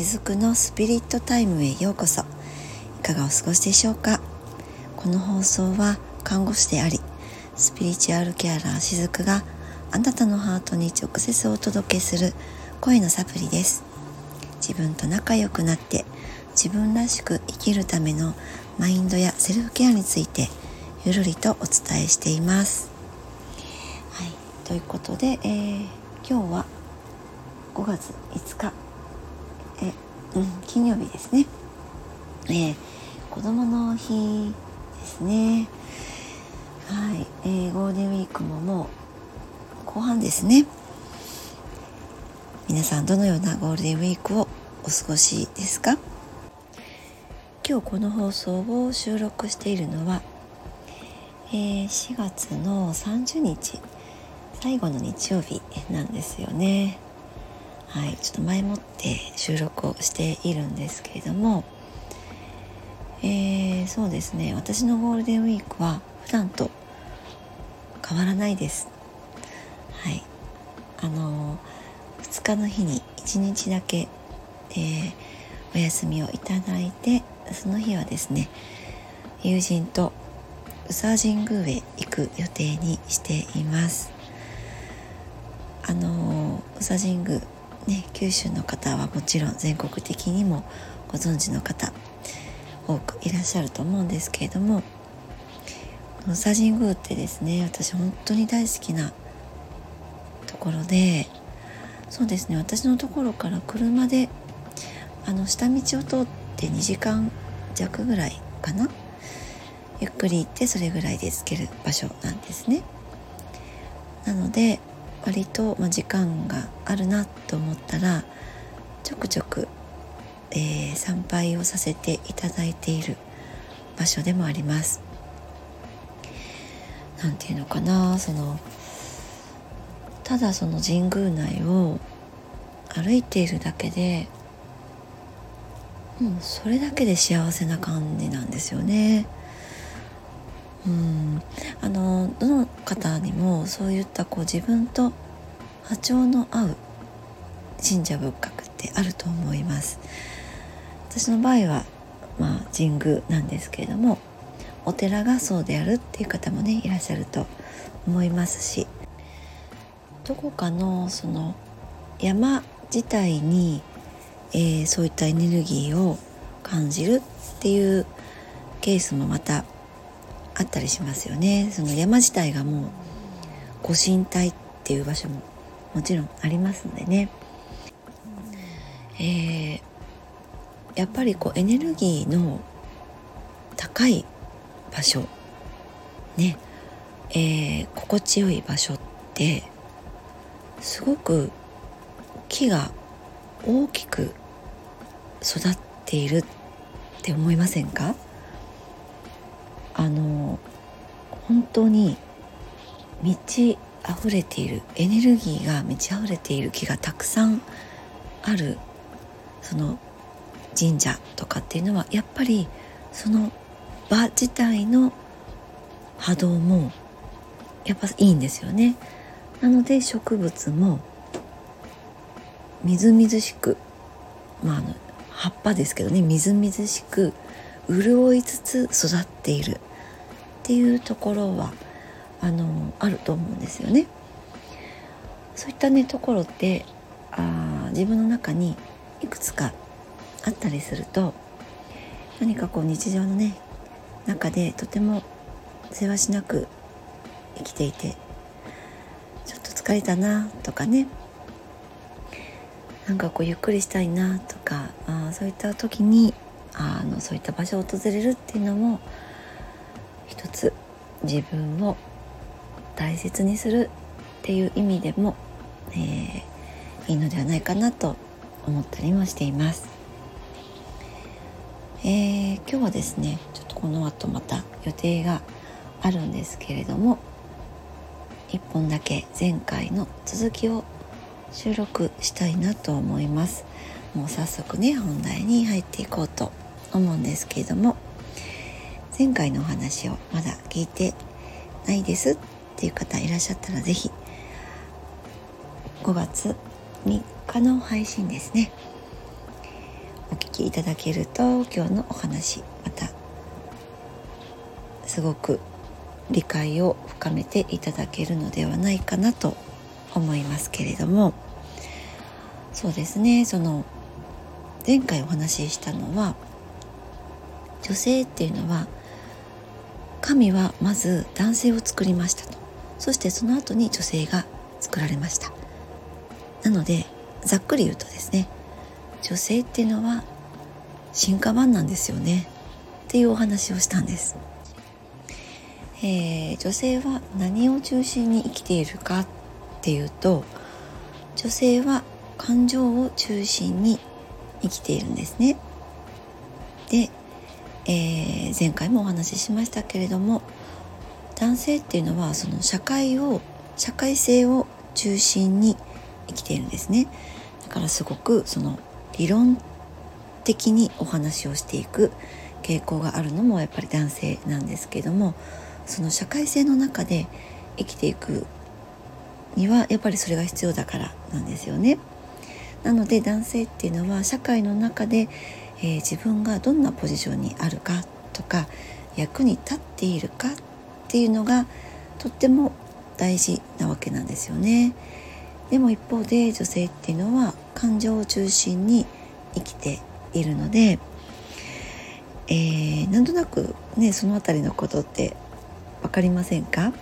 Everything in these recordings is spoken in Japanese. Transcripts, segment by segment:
しずくのスピリットタイムへようこそ。いかがお過ごしでしょうか？この放送は看護師でありスピリチュアルケアラーしずくがあなたのハートに直接お届けする声のサプリです。自分と仲良くなって自分らしく生きるためのマインドやセルフケアについてゆるりとお伝えしています。はい。ということで、えー、今日は5月5日え、うん、金曜日ですね、えー、子供の日ですね。はい、えー、ゴールデンウィークももう後半ですね。皆さんどのようなゴールデンウィークをお過ごしですか？今日この放送を収録しているのは、えー、4月の30日最後の日曜日なんですよね。はいちょっと前もって収録をしているんですけれどもえー、そうですね私のゴールデンウィークは普段と変わらないです。はいあの2日の日に1日だけ、えー、お休みをいただいてその日はですね友人と宇佐神宮へ行く予定にしています。あの宇佐神宮ね九州の方はもちろん全国的にもご存知の方多くいらっしゃると思うんですけれども宇佐神宮ってですね私本当に大好きなところでそうですね私のところから車であの下道を通って2時間弱ぐらいかなゆっくり行ってそれぐらいで着ける場所なんですね。なので割と、ま、時間があるなと思ったらちょくちょく、えー、参拝をさせていただいている場所でもありますなんていうのかなそのただその神宮内を歩いているだけでもうそれだけで幸せな感じなんですよね。うんあのどの方にもそういったこう自分と波長の合う神社仏閣ってあると思います。私の場合はまあ神宮なんですけれどもお寺がそうであるっていう方もねいらっしゃると思いますしどこかのその山自体に、えー、そういったエネルギーを感じるっていうケースもまたあったりしますよね。その山自体がもうご神体っていう場所ももちろんありますのでね、えー、やっぱりこうエネルギーの高い場所ね、えー、心地よい場所ってすごく木が大きく育っているって思いませんか？あの本当に満ち溢れているエネルギーが満ち溢れている木がたくさんあるその神社とかっていうのはやっぱりその場自体の波動もやっぱいいんですよね。なので植物もみずみずしくまああの葉っぱですけどねみずみずしく潤いつつ育っているっていうところはあのあると思うんですよね。そういったねところってあ自分の中にいくつかあったりすると何かこう日常のね中でとても世話しなく生きていてちょっと疲れたなとかねなんかこうゆっくりしたいなとかあそういった時にあのそういった場所を訪れるっていうのも一つ自分を大切にするっていう意味でも、えー、いいのではないかなと思ったりもしています。えー、今日はですねちょっとこの後また予定があるんですけれども1本だけ前回の続きを収録したいなと思いますもう早速ね本題に入っていこうと思うんですけれども前回のお話をまだ聞いてないですっていう方いらっしゃったら是非5月3日の配信ですね。お聞きいただけると今日のお話またすごく理解を深めていただけるのではないかなと思いますけれども。そうですね。その前回お話ししたのは女性っていうのは神はまず男性を作りましたと。そしてその後に女性が作られました。なのでざっくり言うとですね女性っていうのは進化版なんですよね。っていうお話をしたんです、えー、女性は何を中心に生きているかっていうと女性は感情を中心に生きているんですね。で、えー、前回もお話ししましたけれども男性っていうのはその社会を社会性を中心に生きているんですねだからすごくその理論的にお話をしていく傾向があるのもやっぱり男性なんですけどもその社会性の中で生きていくにはやっぱりそれが必要だからなんですよね。なので男性っていうのは社会の中で、えー、自分がどんなポジションにあるかとか役に立っているかっていうのがとっても大事なわけなんですよね。でも一方で女性っていうのは感情を中心に生きているので、えー、なんとなくねその辺りのことって分かりませんか？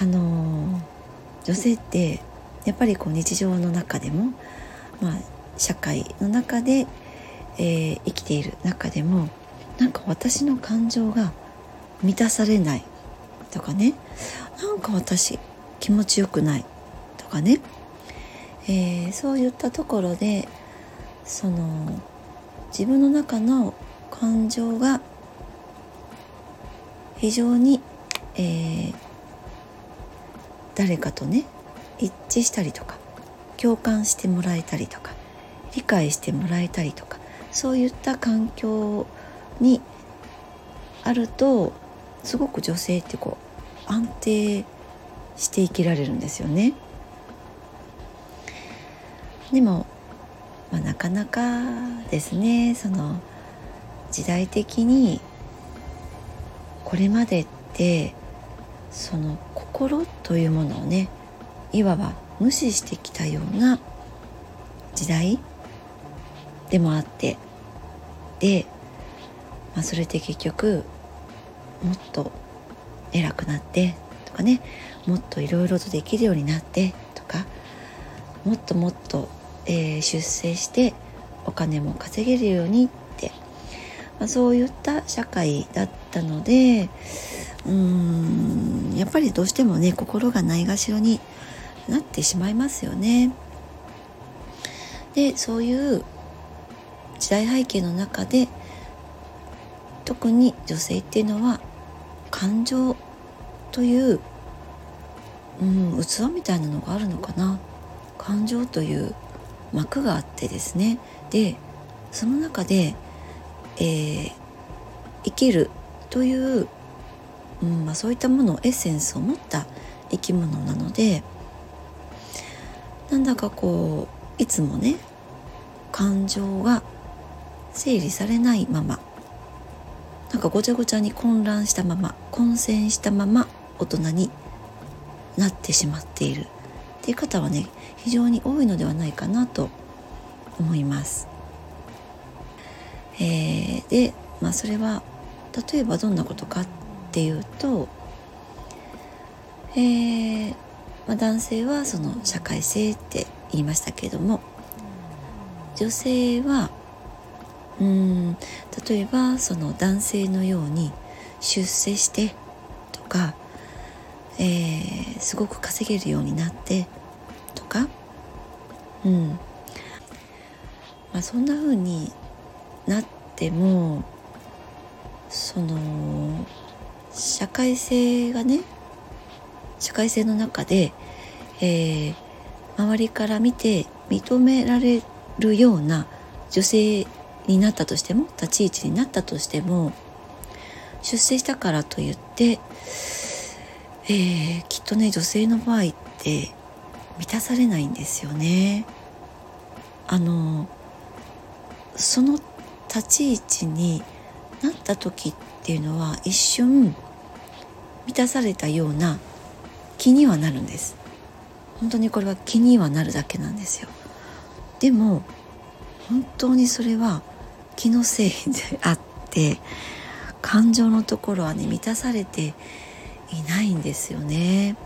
あの女性ってやっぱりこう日常の中でも、まあ、社会の中で、えー、生きている中でもなんか私の感情が満たされないとかね。なんか私気持ちよくないとかね、えー、そういったところでその自分の中の感情が非常に、えー、誰かとね一致したりとか共感してもらえたりとか。理解してもらえたりとかそういった環境にあるとすごく女性ってこう安定して生きられるんですよね。でも、まあ、なかなかですねその時代的にこれまでってその心というものをねいわば無視してきたような時代でもあって。で、まあ、それで結局もっと偉くなってとかね。もっといろいろとできるようになってとか。もっともっと、えー、出世してお金も稼げるようにって、まあ、そういった社会だったのでうーんやっぱりどうしてもね心がないがしろになってしまいますよね。でそういう時代背景の中で特に女性っていうのは感情といううん器みたいなのがあるのかな。感情という膜があってですね。でその中で、えー、生きるという、うんまあ、そういったものエッセンスを持った生き物なのでなんだかこういつもね感情が整理されないままなんかごちゃごちゃに混乱したまま混戦したまま大人になってしまっているっていう方はね非常に多いのではないかなと思います。えー、でまあそれは例えばどんなことかっていうと、えーまあ、男性はその社会性って言いましたけれども女性はうん。例えばその男性のように出世してとか、えー、すごく稼げるようになってとか、うん。まあ、そんな風になってもその社会性がね社会性の中で、えー、周りから見て認められるような女性になったとしても立ち位置になったとしても出世したからといって、えー、きっとね女性の場合って満たされないんですよね。あのその立ち位置になった時っていうのは一瞬満たされたような気にはなるんです本当にこれは気にはなるだけなんですよでも本当にそれは気のせいであって感情のところはね満たされていないんですよね。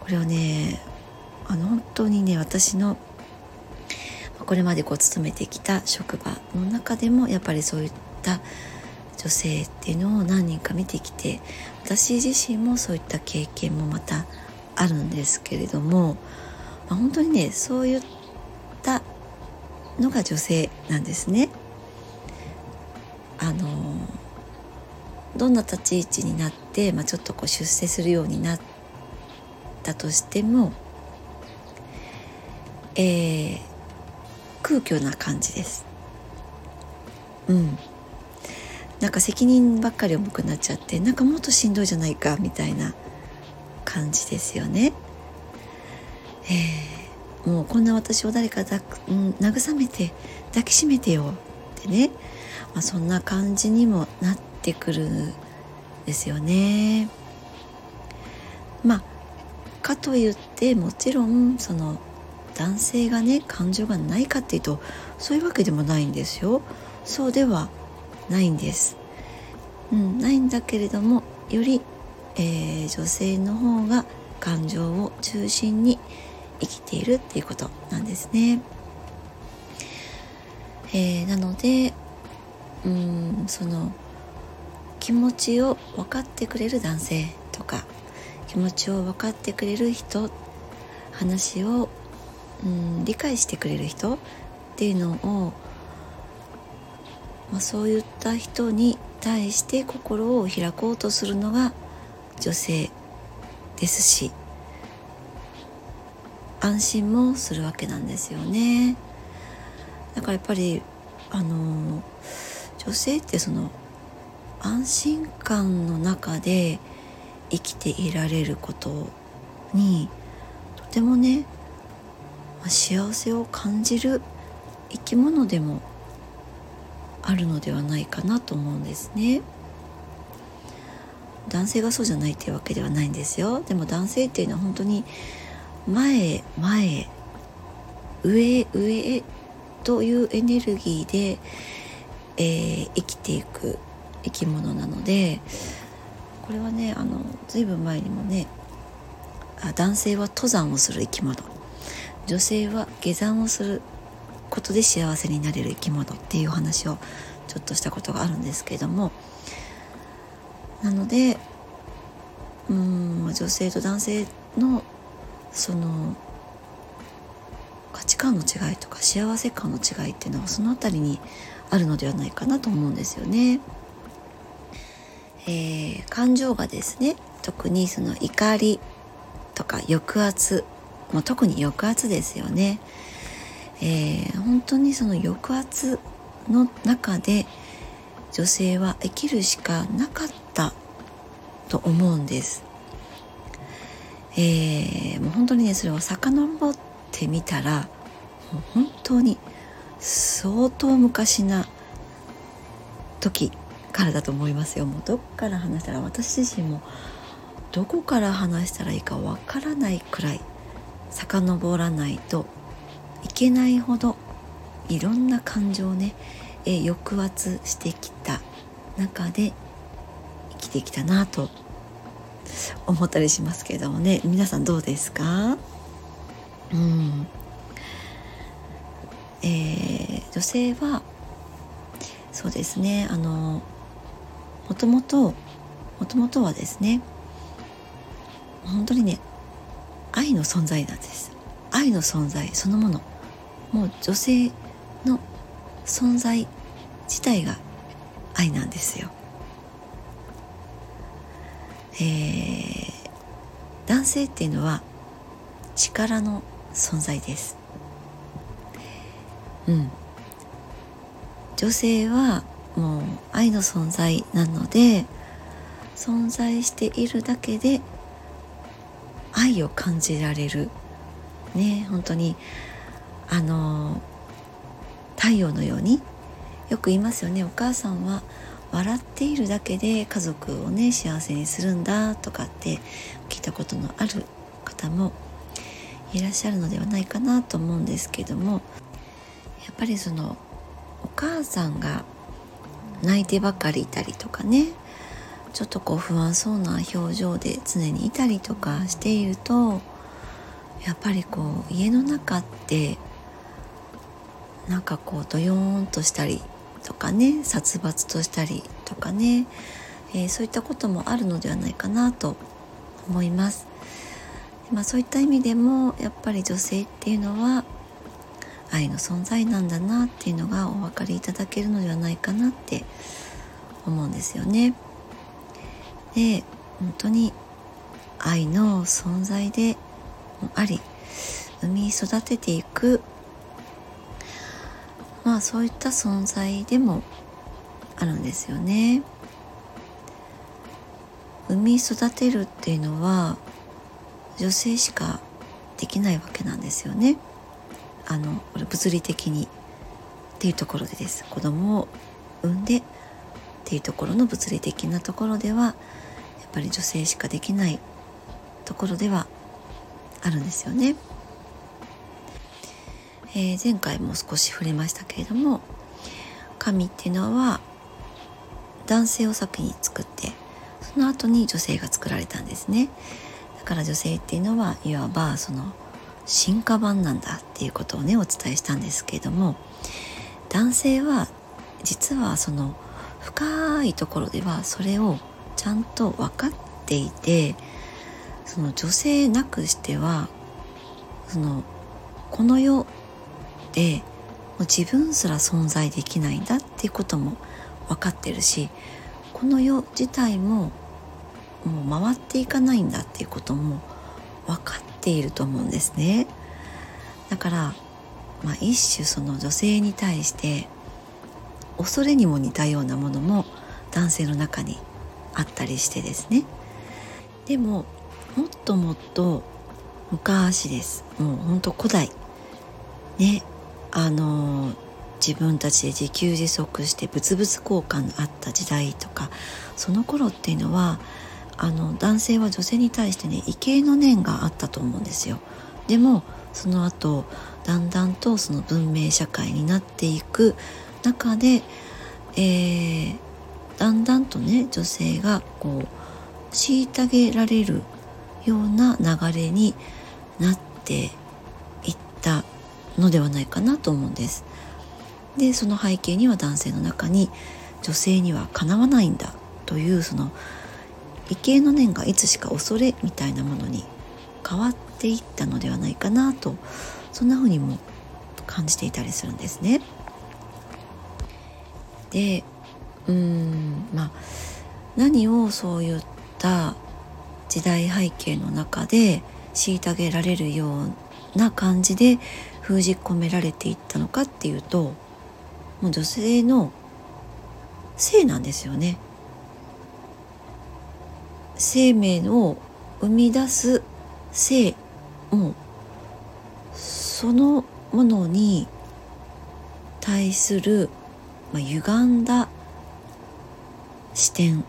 これはねあの本当にね私のこれまでこう勤めてきた職場の中でもやっぱりそういった女性っていうのを何人か見てきて私自身もそういった経験もまたあるんですけれども、まあ、本当にねそういったのが女性なんですね。あのどんな立ち位置になって、まあ、ちょっとこう出世するようになったとしても、えー、空虚な感じです。うんなんか責任ばっかり重くなっちゃってなんかもっとしんどいじゃないかみたいな感じですよね。えー、もうこんな私を誰かだ、うん、慰めて抱きしめてよってね、まあ、そんな感じにもなってくるんですよね。まあかといってもちろんその男性がね感情がないかっていうとそういうわけでもないんですよ。そうではないんです、うん、ないんだけれどもより、えー、女性の方が感情を中心に生きているっていうことなんですね。えー、なのでうんその気持ちを分かってくれる男性とか気持ちを分かってくれる人話をうん理解してくれる人っていうのをまあ、そういった人に対して心を開こうとするのが女性ですし安心もするわけなんですよね。だからやっぱりあの女性ってその安心感の中で生きていられることにとてもね幸せを感じる生き物でもあるのではないかなと思うんですね。男性がそうじゃないっていうわけではないんですよ。でも男性っていうのは本当に前へ前へ上へ上へというエネルギーで、えー、生きていく生き物なのでこれはねあの随分前にもね男性は登山をする生き物。女性は下山をすることで幸せになれる生き物っていう話をちょっとしたことがあるんですけれども。なのでうん女性と男性のその価値観の違いとか幸せ感の違いっていうのはその辺りにあるのではないかなと思うんですよね。えー、感情がですね特にその怒りとか抑圧もう特に抑圧ですよねえー、本当にその抑圧の中で女性は生きるしかなかったと思うんです。えー、もう本当にねそれを遡ってみたらもう本当に相当昔な時からだと思いますよ。もうどっから話したら私自身もどこから話したらいいかわからないくらい遡らないといけないほどいろんな感情をね、え抑圧してきた中で生きてきたなと思ったりしますけれどもね。皆さんどうですか？うん。えー、女性はそうですね。あのもともともともとはですね本当にね愛の存在なんです。愛の存在そのもの。もう女性の存在自体が愛なんですよ。えー、男性っていうのは力の存在です。うん。女性はもう愛の存在なので存在しているだけで愛を感じられるね本当にあの太陽のようによく言いますよねお母さんは笑っているだけで家族をね幸せにするんだとかって聞いたことのある方もいらっしゃるのではないかなと思うんですけどもやっぱりそのお母さんが泣いてばかりいたりとかねちょっとこう不安そうな表情で常にいたりとかしているとやっぱりこう家の中ってなんかこうドヨーンとしたりとかね殺伐としたりとかね、えー、そういったこともあるのではないかなと思います。まあ、そういった意味でもやっぱり女性っていうのは愛の存在なんだなっていうのがお分かりいただけるのではないかなって思うんですよね。で本当に愛の存在であり産み育てていくまあそういった存在でもあるんですよね。産み育てるっていうのは女性しかできないわけなんですよね。あの物理的にっていうところでです子供を産んでっていうところの物理的なところではやっぱり女性しかできないところではあるんですよね。えー、前回も少し触れましたけれども神っていうのは男性を先に作ってその後に女性が作られたんですね。だから女性っていうのはいわばその進化版なんだっていうことをねお伝えしたんですけれども男性は実はその深いところではそれをちゃんと分かっていてその女性なくしてはそのこの世でもう自分すら存在できないんだっていうことも分かってるしこの世自体ももう回っていかないんだっていうことも分かっていると思うんですね。だから、まあ、一種その女性に対して恐れにも似たようなものも男性の中にあったりしてですね。でももっともっと昔です。もうほんと古代。ね。あの自分たちで自給自足して物々交換のあった時代とかその頃っていうのはあの男性は女性に対してね畏敬の念があったと思うんですよ。でもその後だんだんとその文明社会になっていく中で、えー、だんだんとね女性がこう虐げられるような流れになっていったのではないかなと思うんです。でその背景には男性の中に女性にはかなわないんだというその畏敬の念がいつしか恐れみたいなものに変わっていったのではないかなとそんな風にも感じていたりするんですね。でうんまあ何をそういった時代背景の中で虐げられるような感じで封じ込められていったのかっていうともう女性の性なんですよね。生命を生み出す性もそのものに対する、まあ、歪んだ視点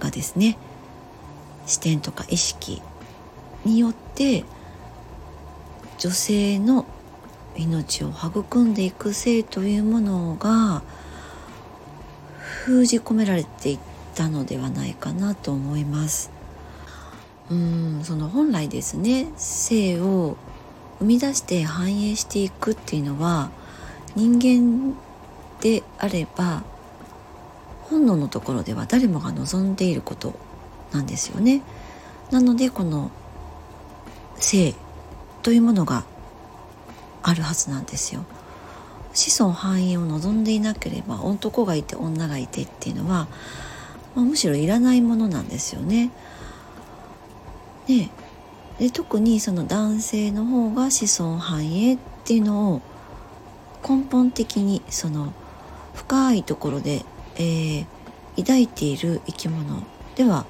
がですね視点とか意識によって女性の命を育んでいく性というものが封じ込められていったのではないかなと思います。うんその本来ですね性を生み出して繁栄していくっていうのは人間であれば本能のところでは誰もが望んでいることなんですよね。なのでこの性というものがあるはずなんですよ。子孫繁栄を望んでいなければ男がいて女がいてっていうのは、まあ、むしろいらないものなんですよね。ねで特にその男性の方が子孫繁栄っていうのを根本的にその深いところで、えー、抱いている生き物では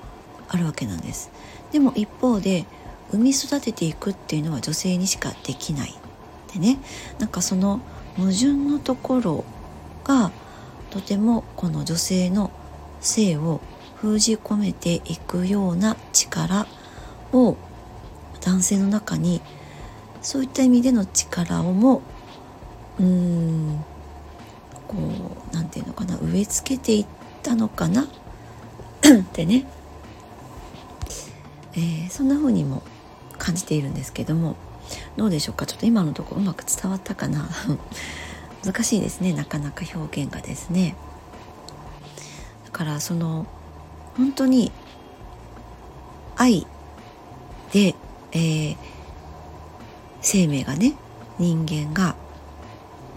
あるわけなんです。でも一方で産み育てていくっていうのは女性にしかできないでね。なんかその矛盾のところがとてもこの女性の性を封じ込めていくような力を男性の中にそういった意味での力をもうーんこう何て言うのかな植え付けていったのかな？ってね、えー、そんな風にも感じているんですけども。どうでしょうか？ちょっと今のところうまく伝わったかな？難しいですね。なかなか表現がですね。だからその本当に愛で、えー、生命がね人間が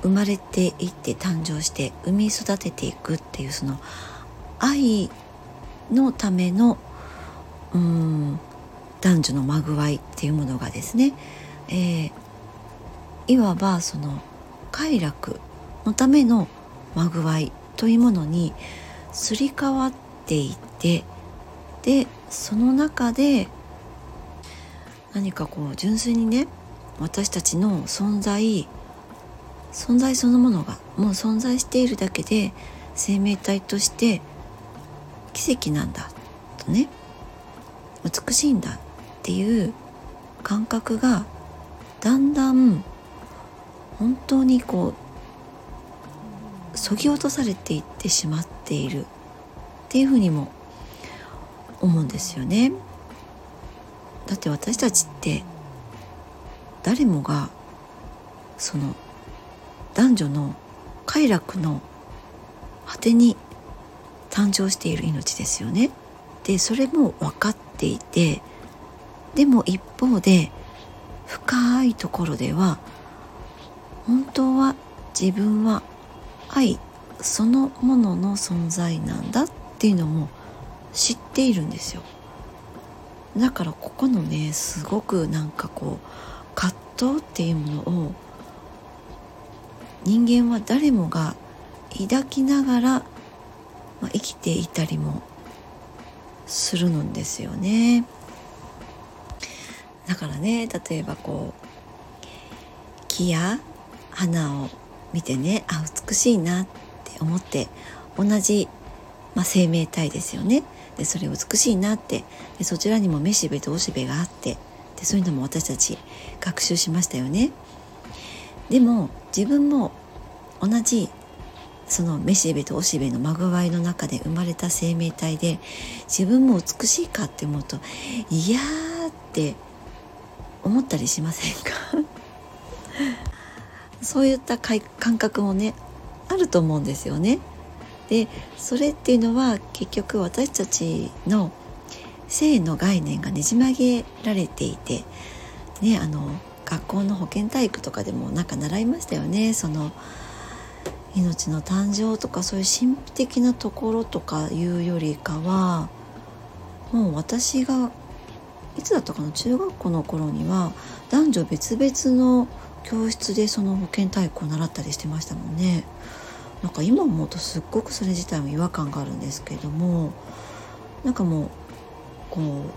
生まれていって誕生して産み育てていくっていうその愛のためのうん男女のまぐわいっていうものがですね、えー、いわばその快楽のためのまぐわいというものにすり替わっていてでその中で何かこう純粋にね私たちの存在存在そのものがもう存在しているだけで生命体として奇跡なんだとね美しいんだっていう感覚がだんだん本当にこうそぎ落とされていってしまっているっていうふうにも思うんですよね。だって私たちって誰もがその男女の快楽の果てに誕生している命ですよね。でそれも分かっていてでも一方で深いところでは本当は自分は愛そのものの存在なんだっていうのも知っているんですよだからここのねすごくなんかこう葛藤っていうものを人間は誰もが抱きながら、ま、生きていたりもするのですよね。だからね例えばこう木や花を見てねあ美しいなって思って同じ、まあ、生命体ですよね。でそれ美しいなってでそちらにもめしべとおしべがあってでそういうのも私たち学習しましたよね。でも自分も同じそのめしべとおしべのまぐわいの中で生まれた生命体で自分も美しいかって思うといやーって思ったりしませんか？そういった感覚もねあると思うんですよね。でそれっていうのは結局私たちの性の概念がねじ曲げられていてねあの学校の保健体育とかでもなんか習いましたよねその命の誕生とかそういう神秘的なところとかいうよりかはもう私がいつだったかな？中学校の頃には男女別々の教室でその保健体育を習ったりしてましたもんね。なんか今思うとすっごくそれ自体も違和感があるんですけれどもなんかもうこう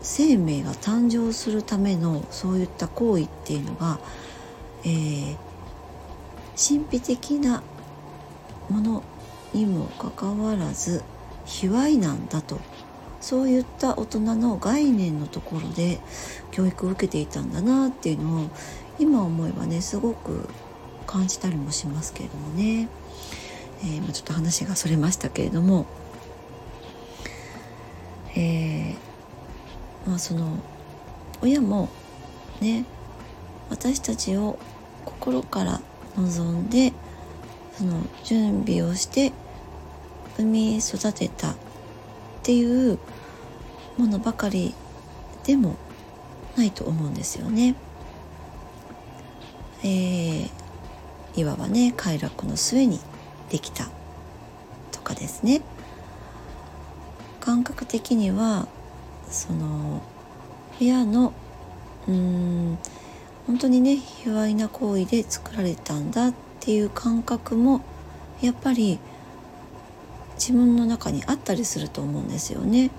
生命が誕生するためのそういった行為っていうのが、えー、神秘的なものにもかかわらず卑猥なんだとそういった大人の概念のところで教育を受けていたんだなっていうのを今思えばねすごく感じたりもしますけれどもね、えー、まあ、ちょっと話がそれましたけれども、えー、まあその親もね私たちを心から望んでその準備をして産み育てたっていうものばかりでもないと思うんですよね。えー、いわばね快楽の末にできたとかですね感覚的にはその部屋のうん本当にね卑猥な行為で作られたんだっていう感覚もやっぱり自分の中にあったりすると思うんですよね。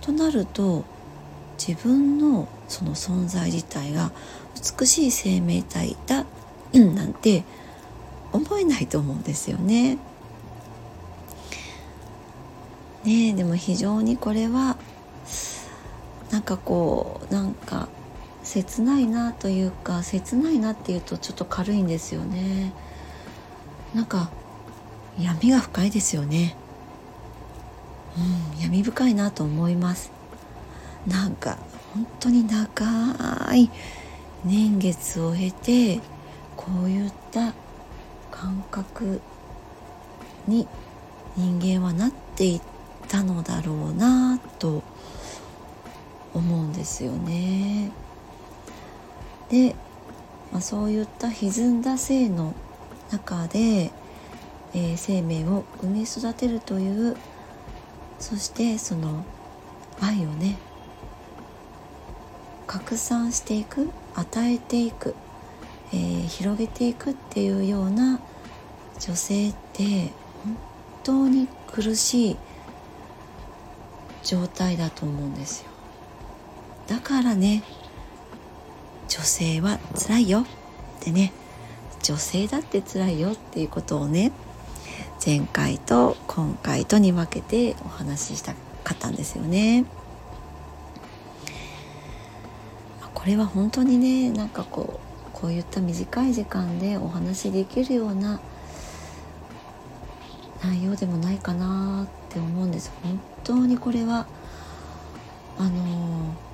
となると自分のその存在自体が美しい生命体だなんて思えないと思うんですよね。ねでも非常にこれはなんかこうなんか切ないなというか切ないなっていうとちょっと軽いんですよねなんか闇が深いですよねうん闇深いなと思いますなんか本当に長い年月を経てこういった感覚に人間はなっていったのだろうなと思うんですよね。で、まあ、そういった歪んだ性の中で、えー、生命を生み育てるというそしてその愛をね拡散していく与えていく、えー、広げていくっていうような女性って本当に苦しい状態だと思うんですよ。だからね女性は辛いよってね女性だって辛いよっていうことをね前回と今回とに分けてお話ししたかったんですよね。これは本当にねなんかこうこういった短い時間でお話しできるような内容でもないかなって思うんです本当にこれはあのー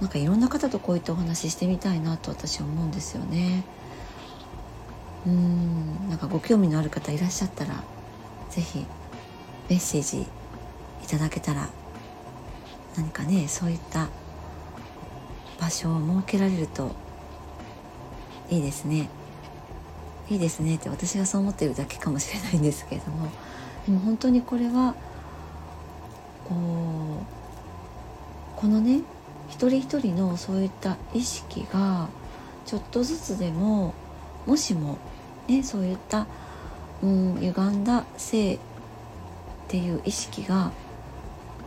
なんかいろんな方とこういったお話ししてみたいなと私は思うんですよねうん。なんかご興味のある方いらっしゃったら是非メッセージいただけたら何かねそういった場所を設けられるといいですね。いいですねって私がそう思っているだけかもしれないんですけれどもでも本当にこれはこうこのね一人一人のそういった意識がちょっとずつでももしもねそういった、うん、歪んだ性っていう意識が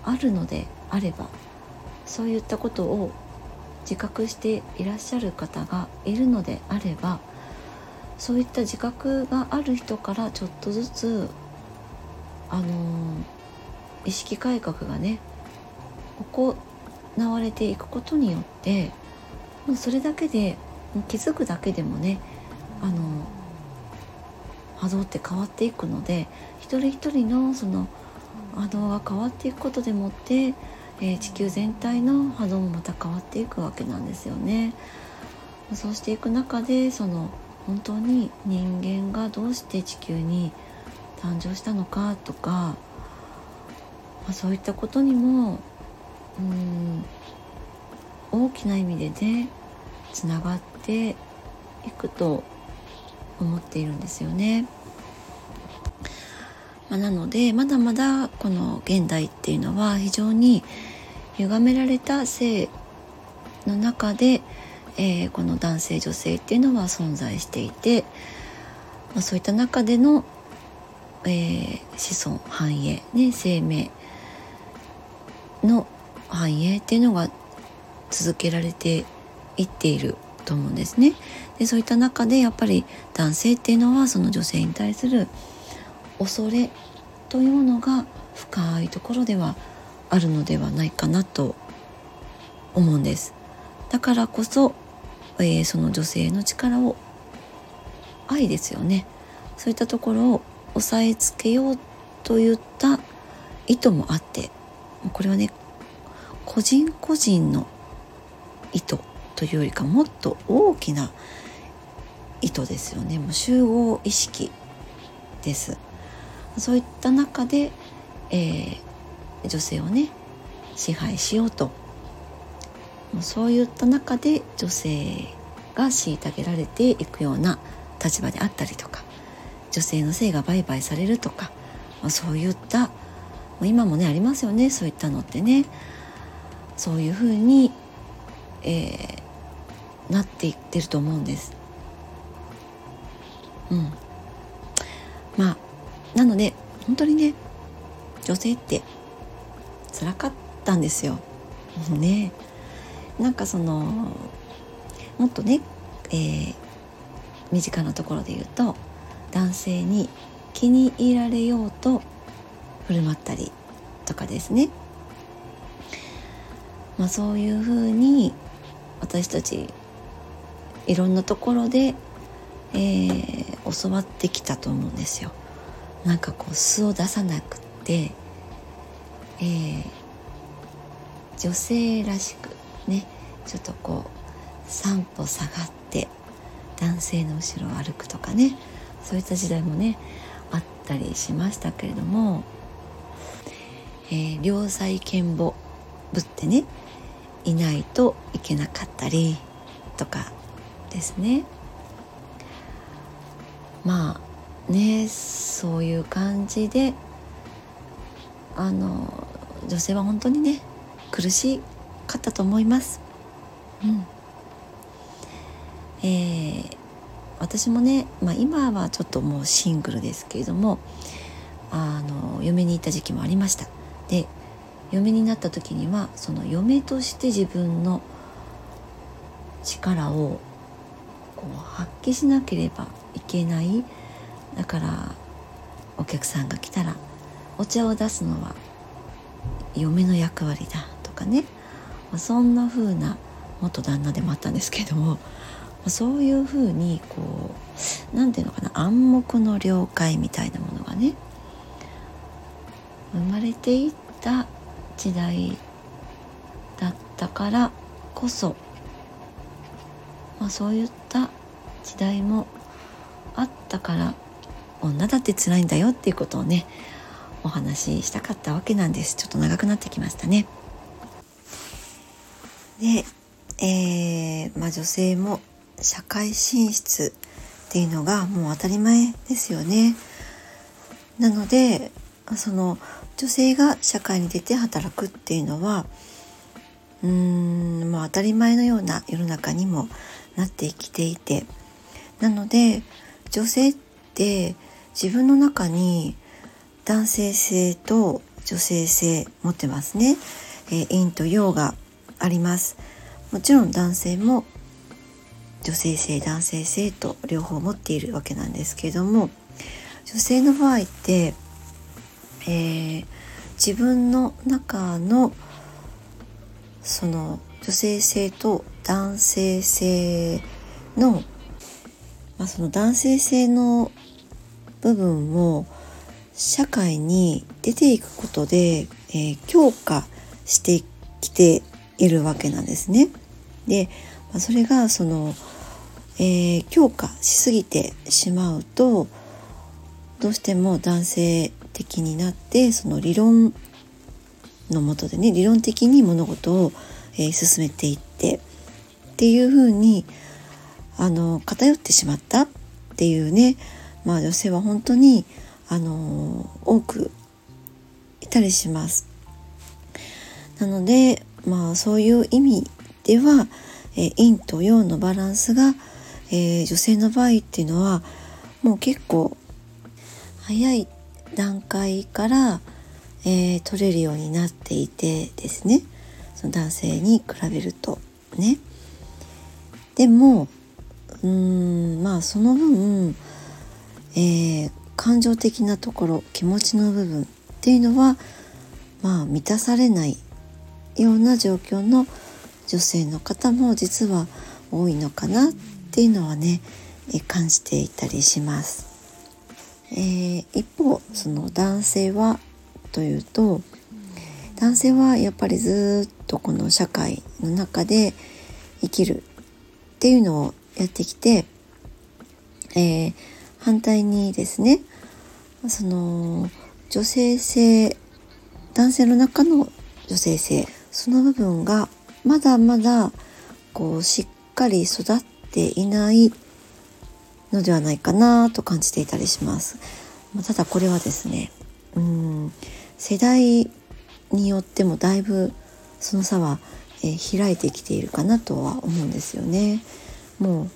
あるのであればそういったことを自覚していらっしゃる方がいるのであればそういった自覚がある人からちょっとずつあのー、意識改革がねここわれていくことによってもうそれだけで気づくだけでもねあの波動って変わっていくので一人一人のその波動が変わっていくことでもって、えー、地球全体の波動もまた変わっていくわけなんですよね。そうしていく中でその本当に人間がどうして地球に誕生したのかとか、まあ、そういったことにもうん大きな意味でねつながっていくと思っているんですよね。まあ、なのでまだまだこの現代っていうのは非常に歪められた性の中で、えー、この男性女性っていうのは存在していて、まあ、そういった中での、えー、子孫繁栄、ね、生命の繁栄っていうのが続けられていっていると思うんですね。でそういった中でやっぱり男性っていうのはその女性に対する恐れというものが深いところではあるのではないかなと思うんです。だからこそ、えー、その女性の力を愛ですよねそういったところを押さえつけようといった意図もあってこれはね個人個人の意図というよりかもっと大きな意図ですよね。もう集合意識です。そういった中で、えー、女性をね支配しようと。もうそういった中で女性が虐げられていくような立場であったりとか女性の性が売買されるとか、ま、そういった今もねありますよね。そういったのってね。そういうふうにえー、なっていってると思うんです。うん、まあなので本当にね女性って辛かったんですよ。ねなんかそのもっとね、えー、身近なところで言うと男性に気に入られようと振る舞ったりとかですね、まあ、そういうふうに私たちいろんなところで、えー、教わってきたと思うんですよ。なんかこう素を出さなくって、えー、女性らしくねちょっとこう三歩下がって男性の後ろを歩くとかねそういった時代もねあったりしましたけれども、えー、良妻賢母ぶってねいないといけなかったりとかですね。まあねそういう感じであの女性は本当にね苦しかったと思います。うん。えー、私もね、まあ、今はちょっともうシングルですけれどもあの嫁に行った時期もありました。で嫁になった時にはその嫁として自分の力をこう発揮しなければいけない。だからお客さんが来たらお茶を出すのは嫁の役割だとかね。そんな風な元旦那でもあったんですけどもそういうふうにこう何て言うのかな暗黙の了解みたいなものがね生まれていった時代だったからこそ、まあ、そういった時代もあったから女だって辛いんだよっていうことをねお話ししたかったわけなんですちょっと長くなってきましたね。で、えー、まあ、女性も社会進出っていうのがもう当たり前ですよね。なのでその女性が社会に出て働くっていうのはうーんもう当たり前のような世の中にもなってきていてなので女性って自分の中に男性性と女性性持ってますね、えー、陰と陽があります。もちろん男性も女性性男性性と両方持っているわけなんですけれども女性の場合って、えー、自分の中のその女性性と男性性の、まあ、その男性性の部分を社会に出ていくことで、えー、強化してきているわけなんですね。で、まあ、それがそのえー、強化しすぎてしまうとどうしても男性的になってその理論のもとでね理論的に物事を、えー、進めていってっていうふうにあの偏ってしまったっていうね。まあ女性は本当にあの多くいたりします。なのでまあそういう意味では、えー、陰と陽のバランスがえー、女性の場合っていうのはもう結構早い段階から、えー、取れるようになっていてですね。その男性に比べるとね。でもうーんまあその分、えー、感情的なところ気持ちの部分っていうのはまあ満たされないような状況の女性の方も実は多いのかなっていうのはね、え感じていたりします。えー、一方その男性はというと男性はやっぱりずっとこの社会の中で生きるっていうのをやってきて、えー、反対にですねその女性性男性の中の女性性その部分がまだまだこうしっかり育っていないのではないかなと感じていたりします。まただこれはですねうん世代によってもだいぶその差は、えー、開いてきているかなとは思うんですよね。もう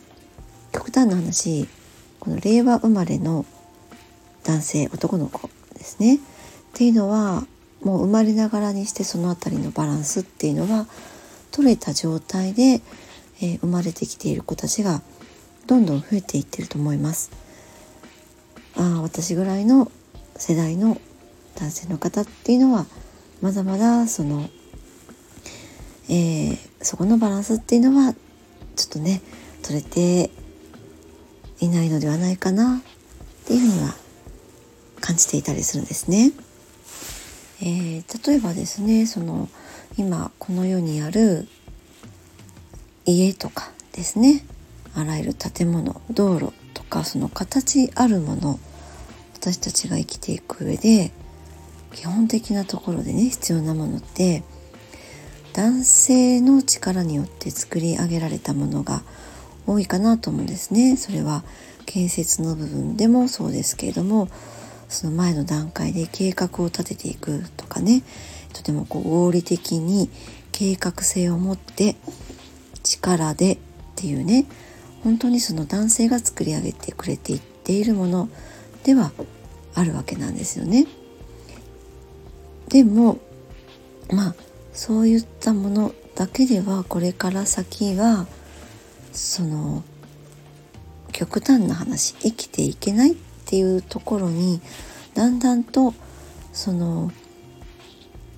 極端な話この令和生まれの男性男の子ですね。っていうのはもう生まれながらにしてその辺りのバランスっていうのは取れた状態でえー、生まれてきている子たちがどんどん増えていってると思います。ああ私ぐらいの世代の男性の方っていうのはまだまだその、えー、そこのバランスっていうのはちょっとね取れていないのではないかなっていうふうには感じていたりするんですね。えー、例えばですねその今この世にある家とかですねあらゆる建物道路とかその形あるもの私たちが生きていく上で基本的なところでね必要なものって男性の力によって作り上げられたものが多いかなと思うんですね。それは建設の部分でもそうですけれどもその前の段階で計画を立てていくとかねとてもこう合理的に計画性を持って力でっていうね本当にその男性が作り上げてくれていっているものではあるわけなんですよね。でもまあそういったものだけではこれから先はその極端な話生きていけないっていうところにだんだんとその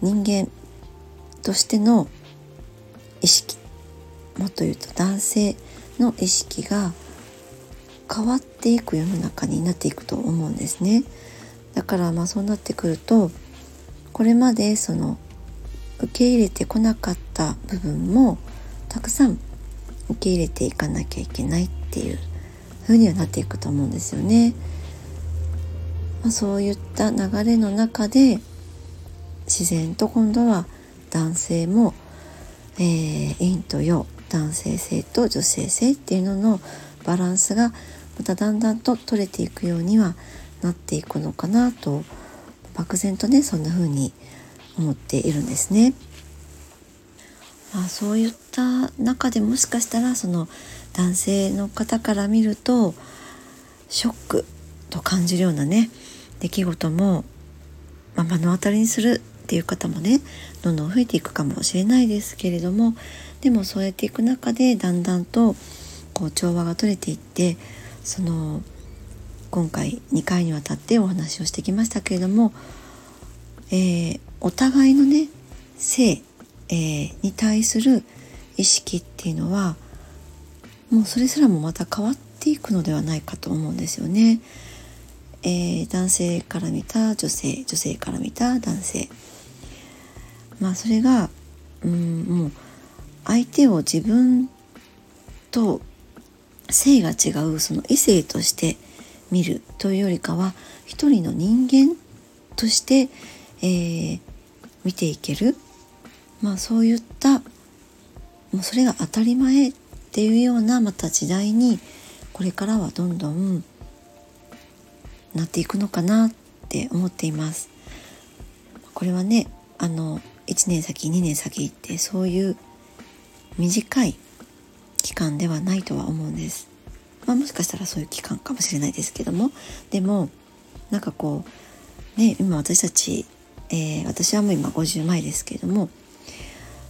人間としての意識もっと言うと男性の意識が変わっていく世の中になっていくと思うんですね。だからまあそうなってくるとこれまでその受け入れてこなかった部分もたくさん受け入れていかなきゃいけないっていう風にはなっていくと思うんですよね。まあ、そういった流れの中で自然と今度は男性も、えー、陰と陽男性性と女性性っていうののバランスがまただんだんと取れていくようにはなっていくのかなと漠然とねそんな風に思っているんですね。まあ、そういった中でもしかしたらその男性の方から見るとショックと感じるようなね出来事も、まあ、目の当たりにするっていう方もねどんどん増えていくかもしれないですけれどもでもそうやっていく中でだんだんとこう調和が取れていってその今回2回にわたってお話をしてきましたけれども、えー、お互いのね性えー、に対する意識っていうのはもうそれすらもまた変わっていくのではないかと思うんですよね。えー、男性から見た女性女性から見た男性まあそれがうんもう相手を自分と性が違うその異性として見るというよりかは一人の人間として、えー、見ていけるまあそういったもうそれが当たり前っていうようなまた時代にこれからはどんどんなっていくのかなって思っています。これはねあの1年先2年先ってそういう短い期間ではないとは思うんです。まあ、もしかしたらそういう期間かもしれないですけどもでもなんかこうね今私たち、えー、私はもう今50前ですけれども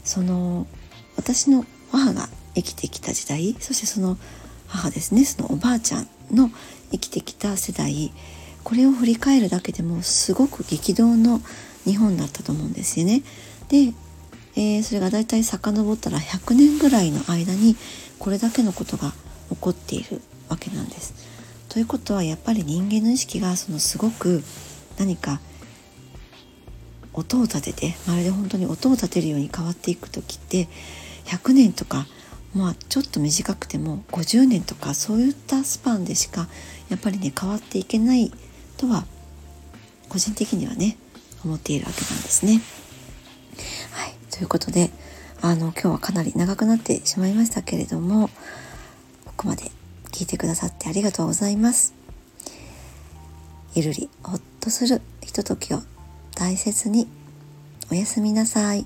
その私の母が生きてきた時代そしてその母ですねそのおばあちゃんの生きてきた世代これを振り返るだけでもすごく激動の日本だったと思うんですよね。で、えー、それがだいたい遡ったら100年ぐらいの間にこれだけのことが起こっているわけなんです。ということはやっぱり人間の意識がそのすごく何か音を立ててまるで本当に音を立てるように変わっていく時って100年とかまあちょっと短くても50年とかそういったスパンでしかやっぱりね変わっていけないとは個人的にはね思っているわけなんですね。はいということであの今日はかなり長くなってしまいましたけれどもここまで聞いてくださってありがとうございます。ゆるりほっとするひとときを大切におやすみなさい。